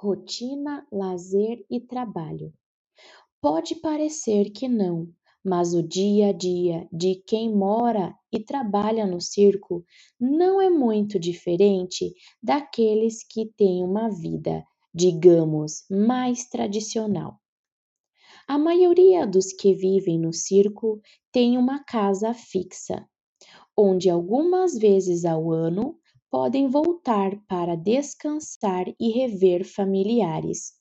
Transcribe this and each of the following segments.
rotina, lazer e trabalho. Pode parecer que não, mas o dia a dia de quem mora e trabalha no circo não é muito diferente daqueles que têm uma vida, digamos, mais tradicional. A maioria dos que vivem no circo tem uma casa fixa, onde algumas vezes ao ano podem voltar para descansar e rever familiares.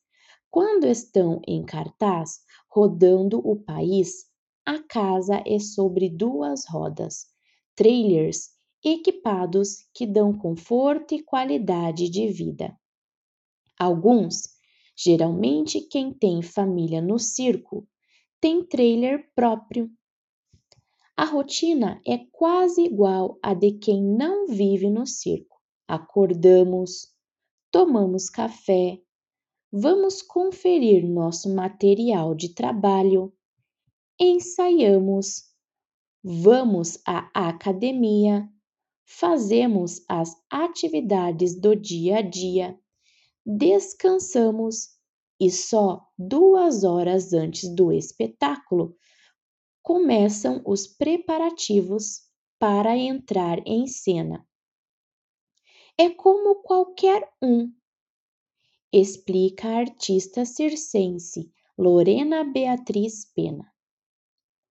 Quando estão em cartaz, rodando o país, a casa é sobre duas rodas, trailers equipados que dão conforto e qualidade de vida. Alguns, geralmente quem tem família no circo, tem trailer próprio a rotina é quase igual à de quem não vive no circo. Acordamos, tomamos café, vamos conferir nosso material de trabalho, ensaiamos, vamos à academia, fazemos as atividades do dia a dia, descansamos e só duas horas antes do espetáculo começam os preparativos para entrar em cena. É como qualquer um, explica a artista circense Lorena Beatriz Pena.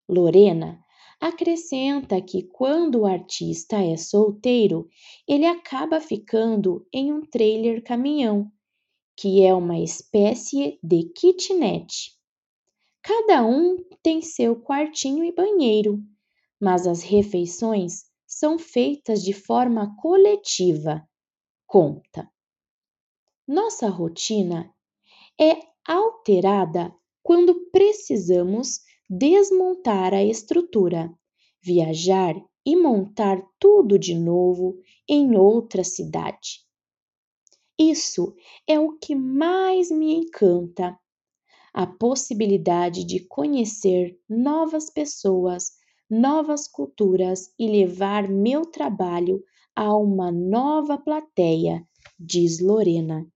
Lorena acrescenta que quando o artista é solteiro, ele acaba ficando em um trailer caminhão, que é uma espécie de kitnet Cada um tem seu quartinho e banheiro, mas as refeições são feitas de forma coletiva, conta. Nossa rotina é alterada quando precisamos desmontar a estrutura, viajar e montar tudo de novo em outra cidade. Isso é o que mais me encanta a possibilidade de conhecer novas pessoas, novas culturas e levar meu trabalho a uma nova plateia, diz Lorena.